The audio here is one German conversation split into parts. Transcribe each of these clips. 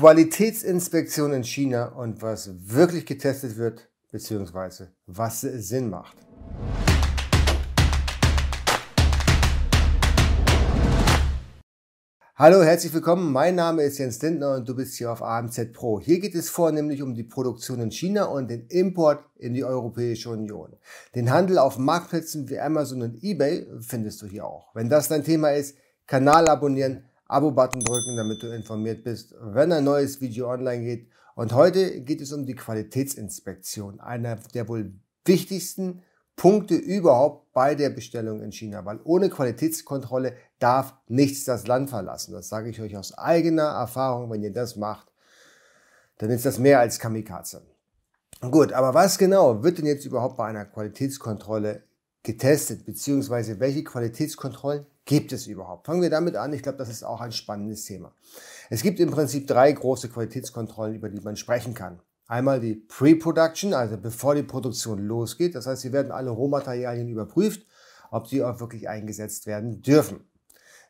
Qualitätsinspektion in China und was wirklich getestet wird, beziehungsweise was Sinn macht. Hallo, herzlich willkommen. Mein Name ist Jens Lindner und du bist hier auf AMZ Pro. Hier geht es vornehmlich um die Produktion in China und den Import in die Europäische Union. Den Handel auf Marktplätzen wie Amazon und eBay findest du hier auch. Wenn das dein Thema ist, Kanal abonnieren, Abo-Button drücken, damit du informiert bist, wenn ein neues Video online geht. Und heute geht es um die Qualitätsinspektion, einer der wohl wichtigsten Punkte überhaupt bei der Bestellung in China, weil ohne Qualitätskontrolle darf nichts das Land verlassen. Das sage ich euch aus eigener Erfahrung. Wenn ihr das macht, dann ist das mehr als Kamikaze. Gut, aber was genau wird denn jetzt überhaupt bei einer Qualitätskontrolle getestet, beziehungsweise welche Qualitätskontrollen gibt es überhaupt? Fangen wir damit an. Ich glaube, das ist auch ein spannendes Thema. Es gibt im Prinzip drei große Qualitätskontrollen, über die man sprechen kann. Einmal die Pre-Production, also bevor die Produktion losgeht. Das heißt, sie werden alle Rohmaterialien überprüft, ob sie auch wirklich eingesetzt werden dürfen.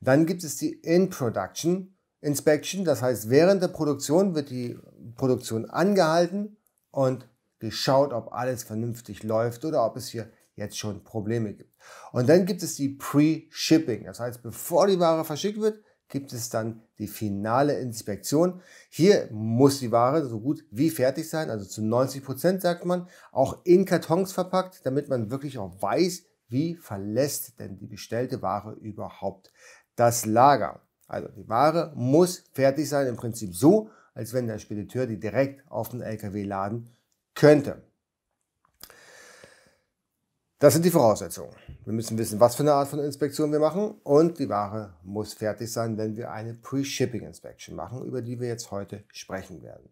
Dann gibt es die In-Production Inspection. Das heißt, während der Produktion wird die Produktion angehalten und geschaut, ob alles vernünftig läuft oder ob es hier jetzt schon Probleme gibt. Und dann gibt es die Pre-Shipping. Das heißt, bevor die Ware verschickt wird, gibt es dann die finale Inspektion. Hier muss die Ware so gut wie fertig sein, also zu 90 Prozent sagt man, auch in Kartons verpackt, damit man wirklich auch weiß, wie verlässt denn die bestellte Ware überhaupt das Lager. Also die Ware muss fertig sein, im Prinzip so, als wenn der Spediteur die direkt auf den LKW laden könnte. Das sind die Voraussetzungen. Wir müssen wissen, was für eine Art von Inspektion wir machen und die Ware muss fertig sein, wenn wir eine Pre-Shipping Inspection machen, über die wir jetzt heute sprechen werden.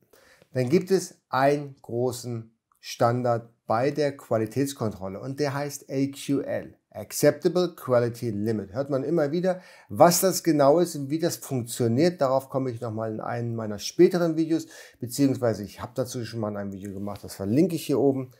Dann gibt es einen großen Standard bei der Qualitätskontrolle und der heißt AQL. Acceptable Quality Limit. Hört man immer wieder. Was das genau ist und wie das funktioniert, darauf komme ich nochmal in einem meiner späteren Videos, beziehungsweise ich habe dazu schon mal ein Video gemacht, das verlinke ich hier oben.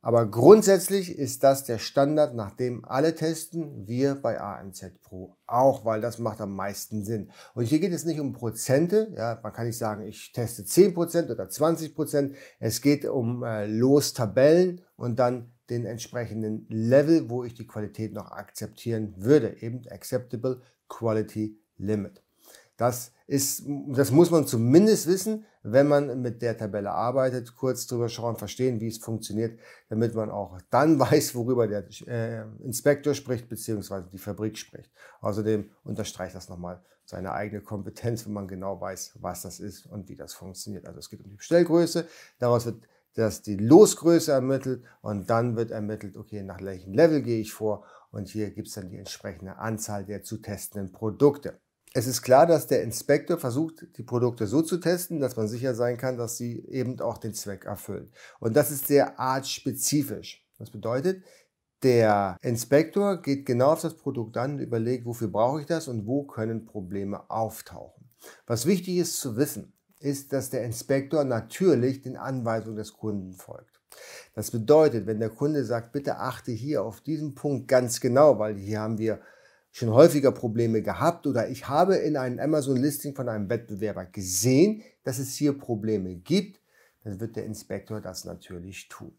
Aber grundsätzlich ist das der Standard, nach dem alle testen, wir bei AMZ Pro auch, weil das macht am meisten Sinn. Und hier geht es nicht um Prozente, ja, man kann nicht sagen, ich teste 10% oder 20%, es geht um äh, Lostabellen und dann den entsprechenden Level, wo ich die Qualität noch akzeptieren würde, eben Acceptable Quality Limit. Das ist, das muss man zumindest wissen, wenn man mit der Tabelle arbeitet, kurz drüber schauen, verstehen, wie es funktioniert, damit man auch dann weiß, worüber der äh, Inspektor spricht, beziehungsweise die Fabrik spricht. Außerdem unterstreicht das nochmal seine eigene Kompetenz, wenn man genau weiß, was das ist und wie das funktioniert. Also es geht um die Bestellgröße, daraus wird das die Losgröße ermittelt und dann wird ermittelt, okay, nach welchem Level gehe ich vor und hier gibt es dann die entsprechende Anzahl der zu testenden Produkte. Es ist klar, dass der Inspektor versucht, die Produkte so zu testen, dass man sicher sein kann, dass sie eben auch den Zweck erfüllen. Und das ist sehr artspezifisch. Das bedeutet, der Inspektor geht genau auf das Produkt an und überlegt, wofür brauche ich das und wo können Probleme auftauchen. Was wichtig ist zu wissen, ist, dass der Inspektor natürlich den Anweisungen des Kunden folgt. Das bedeutet, wenn der Kunde sagt, bitte achte hier auf diesen Punkt ganz genau, weil hier haben wir schon häufiger Probleme gehabt oder ich habe in einem Amazon-Listing von einem Wettbewerber gesehen, dass es hier Probleme gibt, dann wird der Inspektor das natürlich tun.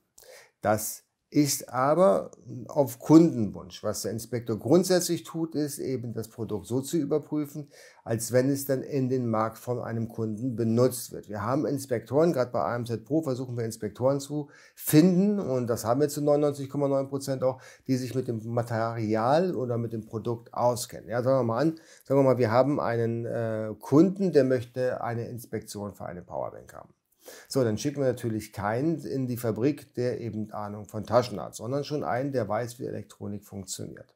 Das ist aber auf Kundenwunsch. Was der Inspektor grundsätzlich tut, ist eben das Produkt so zu überprüfen, als wenn es dann in den Markt von einem Kunden benutzt wird. Wir haben Inspektoren, gerade bei AMZ Pro versuchen wir Inspektoren zu finden und das haben wir zu 99,9 Prozent auch, die sich mit dem Material oder mit dem Produkt auskennen. Ja, sagen wir mal an, sagen wir mal, wir haben einen äh, Kunden, der möchte eine Inspektion für eine Powerbank haben. So, dann schicken wir natürlich keinen in die Fabrik, der eben Ahnung von Taschen hat, sondern schon einen, der weiß, wie Elektronik funktioniert.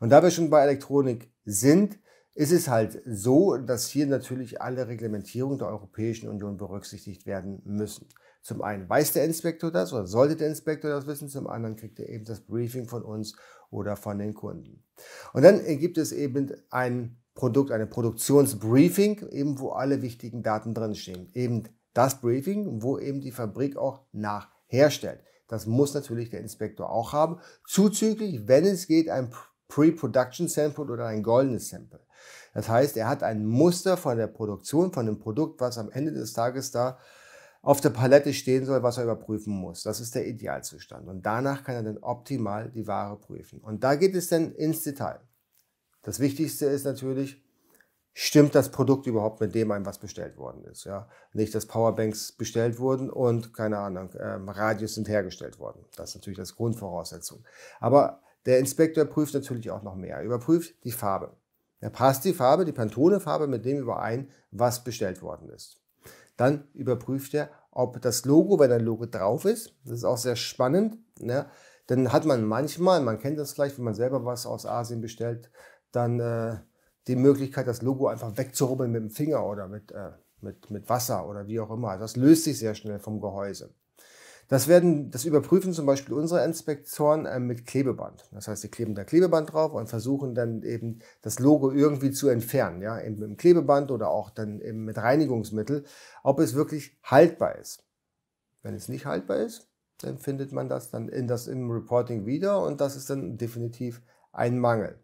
Und da wir schon bei Elektronik sind, ist es halt so, dass hier natürlich alle Reglementierungen der Europäischen Union berücksichtigt werden müssen. Zum einen weiß der Inspektor das oder sollte der Inspektor das wissen, zum anderen kriegt er eben das Briefing von uns oder von den Kunden. Und dann gibt es eben ein Produkt, eine Produktionsbriefing, eben wo alle wichtigen Daten drinstehen. Eben das Briefing, wo eben die Fabrik auch nachherstellt. Das muss natürlich der Inspektor auch haben. Zuzüglich, wenn es geht, ein Pre-Production Sample oder ein goldenes Sample. Das heißt, er hat ein Muster von der Produktion, von dem Produkt, was am Ende des Tages da auf der Palette stehen soll, was er überprüfen muss. Das ist der Idealzustand. Und danach kann er dann optimal die Ware prüfen. Und da geht es dann ins Detail. Das Wichtigste ist natürlich, stimmt das Produkt überhaupt mit dem ein, was bestellt worden ist. Ja? Nicht, dass Powerbanks bestellt wurden und, keine Ahnung, ähm, Radios sind hergestellt worden. Das ist natürlich das Grundvoraussetzung. Aber der Inspektor prüft natürlich auch noch mehr. Er überprüft die Farbe. Er passt die Farbe, die Pantone-Farbe mit dem überein, was bestellt worden ist. Dann überprüft er, ob das Logo, wenn ein Logo drauf ist, das ist auch sehr spannend, ne? dann hat man manchmal, man kennt das vielleicht, wenn man selber was aus Asien bestellt, dann äh, die Möglichkeit, das Logo einfach wegzurubbeln mit dem Finger oder mit, äh, mit, mit Wasser oder wie auch immer. Das löst sich sehr schnell vom Gehäuse. Das, werden, das überprüfen zum Beispiel unsere Inspektoren äh, mit Klebeband. Das heißt, sie kleben da Klebeband drauf und versuchen dann eben das Logo irgendwie zu entfernen, ja, eben mit dem Klebeband oder auch dann eben mit Reinigungsmittel, ob es wirklich haltbar ist. Wenn es nicht haltbar ist, dann findet man das dann in das im Reporting wieder und das ist dann definitiv ein Mangel.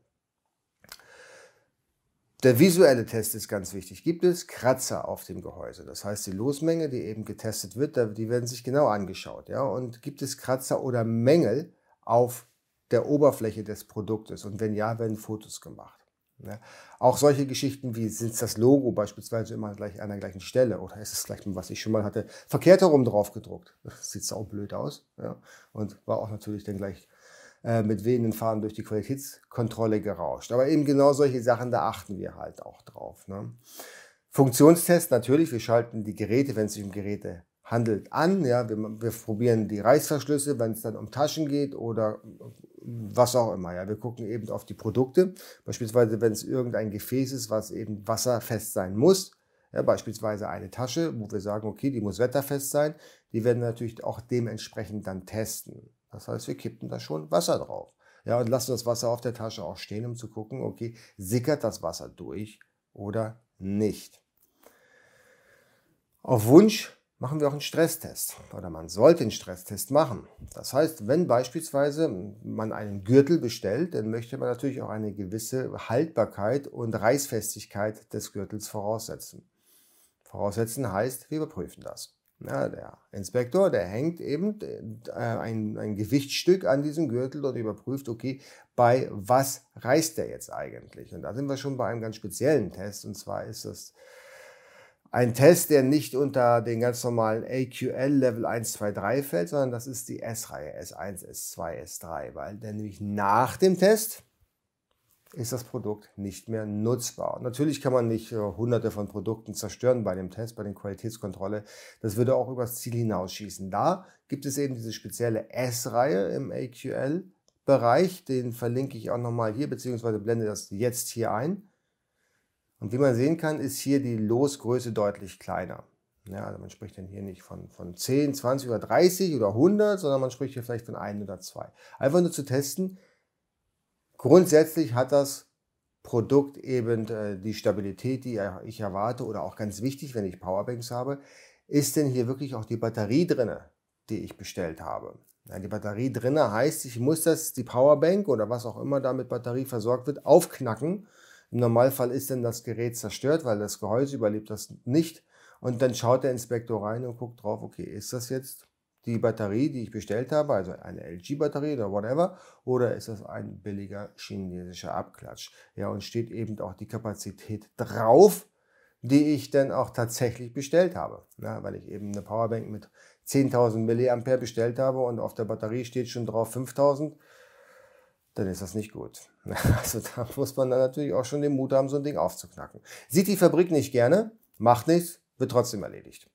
Der visuelle Test ist ganz wichtig. Gibt es Kratzer auf dem Gehäuse? Das heißt, die Losmenge, die eben getestet wird, die werden sich genau angeschaut. Ja? Und gibt es Kratzer oder Mängel auf der Oberfläche des Produktes? Und wenn ja, werden Fotos gemacht. Ja? Auch solche Geschichten wie, sind das Logo beispielsweise immer gleich an der gleichen Stelle oder ist es gleich, was ich schon mal hatte, verkehrt herum drauf gedruckt? Das sieht sau blöd aus. Ja? Und war auch natürlich dann gleich äh, mit wehenden Fahnen durch die Qualitätskontrolle gerauscht. Aber eben genau solche Sachen, da achten wir halt auch drauf. Ne? Funktionstest natürlich, wir schalten die Geräte, wenn es sich um Geräte handelt, an. Ja, wir, wir probieren die Reißverschlüsse, wenn es dann um Taschen geht oder was auch immer. Ja, wir gucken eben auf die Produkte. Beispielsweise, wenn es irgendein Gefäß ist, was eben wasserfest sein muss. Ja, beispielsweise eine Tasche, wo wir sagen, okay, die muss wetterfest sein. Die werden natürlich auch dementsprechend dann testen. Das heißt, wir kippen da schon Wasser drauf. Ja, und lassen das Wasser auf der Tasche auch stehen, um zu gucken, okay, sickert das Wasser durch oder nicht. Auf Wunsch machen wir auch einen Stresstest oder man sollte einen Stresstest machen. Das heißt, wenn beispielsweise man einen Gürtel bestellt, dann möchte man natürlich auch eine gewisse Haltbarkeit und Reißfestigkeit des Gürtels voraussetzen. Voraussetzen heißt, wir überprüfen das. Ja, der Inspektor, der hängt eben äh, ein, ein Gewichtsstück an diesem Gürtel und überprüft, okay, bei was reißt der jetzt eigentlich? Und da sind wir schon bei einem ganz speziellen Test. Und zwar ist das ein Test, der nicht unter den ganz normalen AQL Level 1, 2, 3 fällt, sondern das ist die S-Reihe, S1, S2, S3, weil der nämlich nach dem Test ist das Produkt nicht mehr nutzbar. Natürlich kann man nicht äh, hunderte von Produkten zerstören bei dem Test, bei der Qualitätskontrolle. Das würde auch übers Ziel hinausschießen. Da gibt es eben diese spezielle S-Reihe im AQL-Bereich. Den verlinke ich auch nochmal hier, beziehungsweise blende das jetzt hier ein. Und wie man sehen kann, ist hier die Losgröße deutlich kleiner. Ja, also man spricht dann hier nicht von, von 10, 20 oder 30 oder 100, sondern man spricht hier vielleicht von 1 oder 2. Einfach nur zu testen, Grundsätzlich hat das Produkt eben äh, die Stabilität, die ich erwarte oder auch ganz wichtig, wenn ich Powerbanks habe, ist denn hier wirklich auch die Batterie drinne, die ich bestellt habe. Die Batterie drinne heißt, ich muss das, die Powerbank oder was auch immer da mit Batterie versorgt wird, aufknacken. Im Normalfall ist dann das Gerät zerstört, weil das Gehäuse überlebt das nicht. Und dann schaut der Inspektor rein und guckt drauf, okay, ist das jetzt die Batterie, die ich bestellt habe, also eine LG-Batterie oder whatever, oder ist das ein billiger chinesischer Abklatsch? Ja, und steht eben auch die Kapazität drauf, die ich dann auch tatsächlich bestellt habe. Ja, weil ich eben eine Powerbank mit 10.000 mA bestellt habe und auf der Batterie steht schon drauf 5.000, dann ist das nicht gut. Also da muss man dann natürlich auch schon den Mut haben, so ein Ding aufzuknacken. Sieht die Fabrik nicht gerne, macht nichts, wird trotzdem erledigt.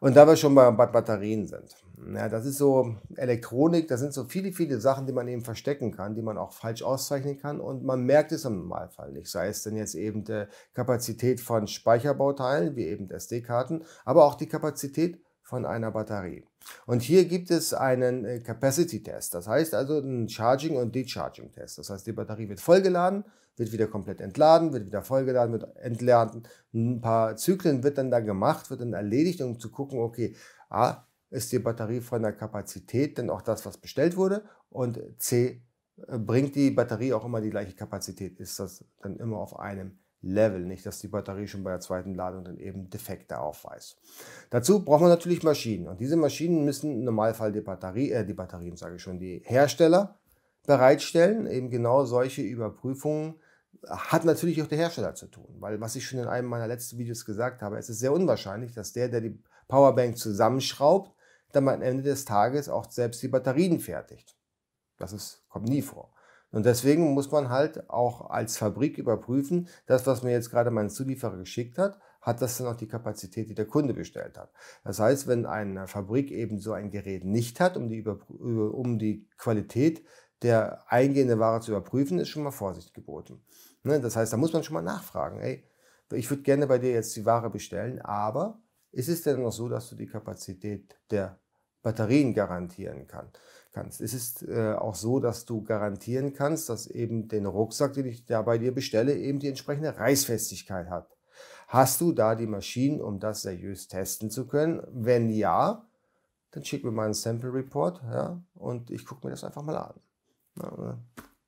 Und da wir schon bei, Batterien sind. Ja, das ist so Elektronik, das sind so viele, viele Sachen, die man eben verstecken kann, die man auch falsch auszeichnen kann und man merkt es im Normalfall nicht. Sei es denn jetzt eben die Kapazität von Speicherbauteilen, wie eben SD-Karten, aber auch die Kapazität von einer Batterie. Und hier gibt es einen äh, Capacity Test, das heißt also einen Charging- und Decharging Test. Das heißt, die Batterie wird vollgeladen, wird wieder komplett entladen, wird wieder vollgeladen, wird entladen. Ein paar Zyklen wird dann da gemacht, wird dann erledigt, um zu gucken, okay, A, ist die Batterie von der Kapazität denn auch das, was bestellt wurde? Und C, bringt die Batterie auch immer die gleiche Kapazität? Ist das dann immer auf einem Level, nicht dass die Batterie schon bei der zweiten Ladung dann eben Defekte aufweist. Dazu braucht man natürlich Maschinen und diese Maschinen müssen im Normalfall die Batterie, äh, die Batterien sage ich schon, die Hersteller bereitstellen. Eben genau solche Überprüfungen hat natürlich auch der Hersteller zu tun, weil was ich schon in einem meiner letzten Videos gesagt habe, es ist sehr unwahrscheinlich, dass der, der die Powerbank zusammenschraubt, dann am Ende des Tages auch selbst die Batterien fertigt. Das ist, kommt nie vor. Und deswegen muss man halt auch als Fabrik überprüfen, das, was mir jetzt gerade mein Zulieferer geschickt hat, hat das dann auch die Kapazität, die der Kunde bestellt hat. Das heißt, wenn eine Fabrik eben so ein Gerät nicht hat, um die, um die Qualität der eingehenden Ware zu überprüfen, ist schon mal Vorsicht geboten. Ne, das heißt, da muss man schon mal nachfragen, ey, ich würde gerne bei dir jetzt die Ware bestellen, aber ist es denn noch so, dass du die Kapazität der Batterien garantieren kann, kannst. Es ist äh, auch so, dass du garantieren kannst, dass eben den Rucksack, den ich da bei dir bestelle, eben die entsprechende Reißfestigkeit hat. Hast du da die Maschinen, um das seriös testen zu können? Wenn ja, dann schick mir mal einen Sample Report ja, und ich gucke mir das einfach mal an.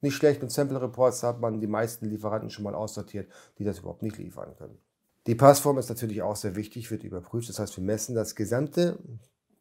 Nicht schlecht, mit Sample Reports hat man die meisten Lieferanten schon mal aussortiert, die das überhaupt nicht liefern können. Die Passform ist natürlich auch sehr wichtig, wird überprüft. Das heißt, wir messen das gesamte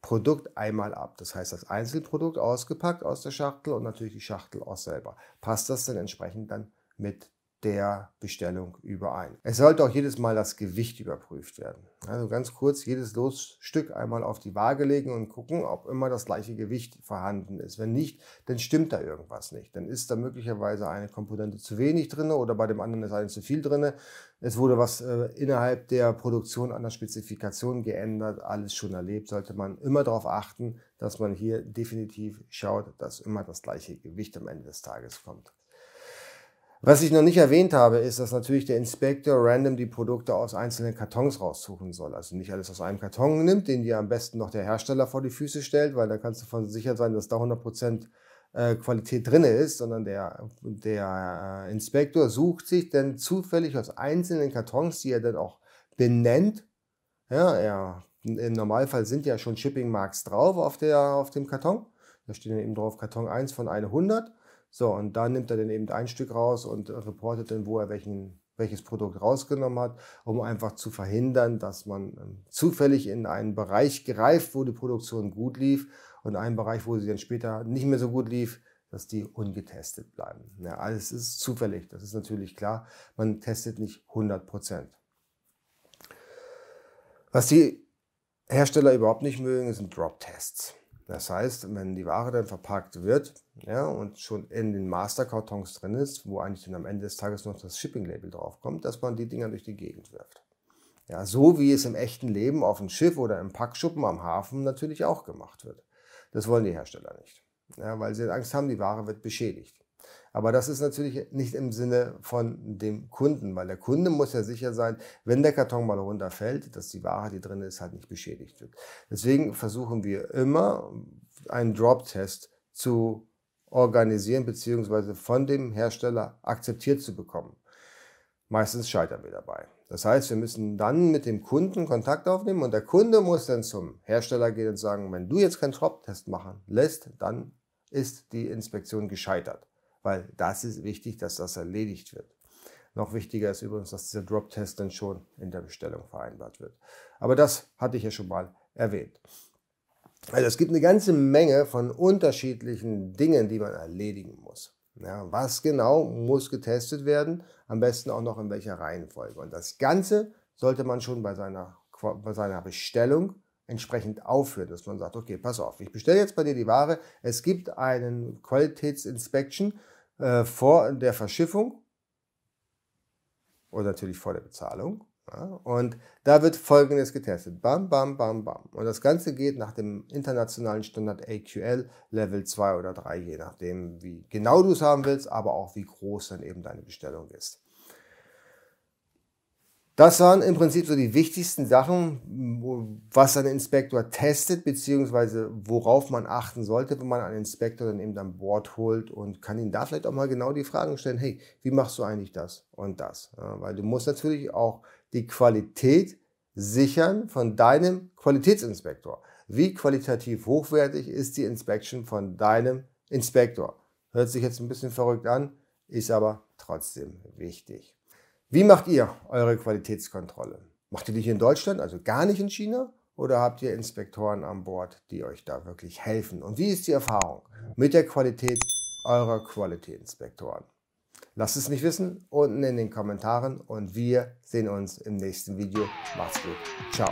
Produkt einmal ab. Das heißt, das Einzelprodukt ausgepackt aus der Schachtel und natürlich die Schachtel auch selber. Passt das dann entsprechend dann mit der Bestellung überein. Es sollte auch jedes Mal das Gewicht überprüft werden. Also ganz kurz jedes Losstück einmal auf die Waage legen und gucken, ob immer das gleiche Gewicht vorhanden ist. Wenn nicht, dann stimmt da irgendwas nicht. Dann ist da möglicherweise eine Komponente zu wenig drin oder bei dem anderen ist eine zu viel drin. Es wurde was äh, innerhalb der Produktion an der Spezifikation geändert. Alles schon erlebt. Sollte man immer darauf achten, dass man hier definitiv schaut, dass immer das gleiche Gewicht am Ende des Tages kommt. Was ich noch nicht erwähnt habe, ist, dass natürlich der Inspektor random die Produkte aus einzelnen Kartons raussuchen soll. Also nicht alles aus einem Karton nimmt, den dir am besten noch der Hersteller vor die Füße stellt, weil da kannst du von sicher sein, dass da 100% äh, Qualität drin ist, sondern der, der äh, Inspektor sucht sich dann zufällig aus einzelnen Kartons, die er dann auch benennt. Ja, er, im Normalfall sind ja schon Shipping Marks drauf auf, der, auf dem Karton. Da steht dann eben drauf Karton 1 von 100. So, und da nimmt er dann eben ein Stück raus und reportet dann, wo er welchen, welches Produkt rausgenommen hat, um einfach zu verhindern, dass man ähm, zufällig in einen Bereich greift, wo die Produktion gut lief und einen Bereich, wo sie dann später nicht mehr so gut lief, dass die ungetestet bleiben. Ja, alles ist zufällig, das ist natürlich klar. Man testet nicht 100 Prozent. Was die Hersteller überhaupt nicht mögen, sind Drop-Tests. Das heißt, wenn die Ware dann verpackt wird ja, und schon in den Masterkartons drin ist, wo eigentlich dann am Ende des Tages noch das Shipping-Label draufkommt, dass man die Dinger durch die Gegend wirft. Ja, so wie es im echten Leben auf dem Schiff oder im Packschuppen am Hafen natürlich auch gemacht wird. Das wollen die Hersteller nicht, ja, weil sie Angst haben, die Ware wird beschädigt. Aber das ist natürlich nicht im Sinne von dem Kunden, weil der Kunde muss ja sicher sein, wenn der Karton mal runterfällt, dass die Ware, die drin ist, halt nicht beschädigt wird. Deswegen versuchen wir immer, einen Drop-Test zu organisieren bzw. von dem Hersteller akzeptiert zu bekommen. Meistens scheitern wir dabei. Das heißt, wir müssen dann mit dem Kunden Kontakt aufnehmen und der Kunde muss dann zum Hersteller gehen und sagen, wenn du jetzt keinen Drop-Test machen lässt, dann ist die Inspektion gescheitert weil das ist wichtig, dass das erledigt wird. Noch wichtiger ist übrigens, dass dieser Drop-Test dann schon in der Bestellung vereinbart wird. Aber das hatte ich ja schon mal erwähnt. Also es gibt eine ganze Menge von unterschiedlichen Dingen, die man erledigen muss. Ja, was genau muss getestet werden? Am besten auch noch in welcher Reihenfolge. Und das Ganze sollte man schon bei seiner, bei seiner Bestellung entsprechend aufführen, dass man sagt, okay, pass auf, ich bestelle jetzt bei dir die Ware, es gibt einen Qualitätsinspection äh, vor der Verschiffung und natürlich vor der Bezahlung. Ja, und da wird Folgendes getestet. Bam, bam, bam, bam. Und das Ganze geht nach dem internationalen Standard AQL Level 2 oder 3, je nachdem, wie genau du es haben willst, aber auch wie groß dann eben deine Bestellung ist. Das waren im Prinzip so die wichtigsten Sachen, was ein Inspektor testet, beziehungsweise worauf man achten sollte, wenn man einen Inspektor dann eben an Bord holt und kann ihn da vielleicht auch mal genau die Fragen stellen, hey, wie machst du eigentlich das und das? Ja, weil du musst natürlich auch die Qualität sichern von deinem Qualitätsinspektor. Wie qualitativ hochwertig ist die Inspection von deinem Inspektor? Hört sich jetzt ein bisschen verrückt an, ist aber trotzdem wichtig. Wie macht ihr eure Qualitätskontrolle? Macht ihr die hier in Deutschland, also gar nicht in China? Oder habt ihr Inspektoren an Bord, die euch da wirklich helfen? Und wie ist die Erfahrung mit der Qualität eurer Quality-Inspektoren? Lasst es mich wissen unten in den Kommentaren und wir sehen uns im nächsten Video. Macht's gut. Ciao.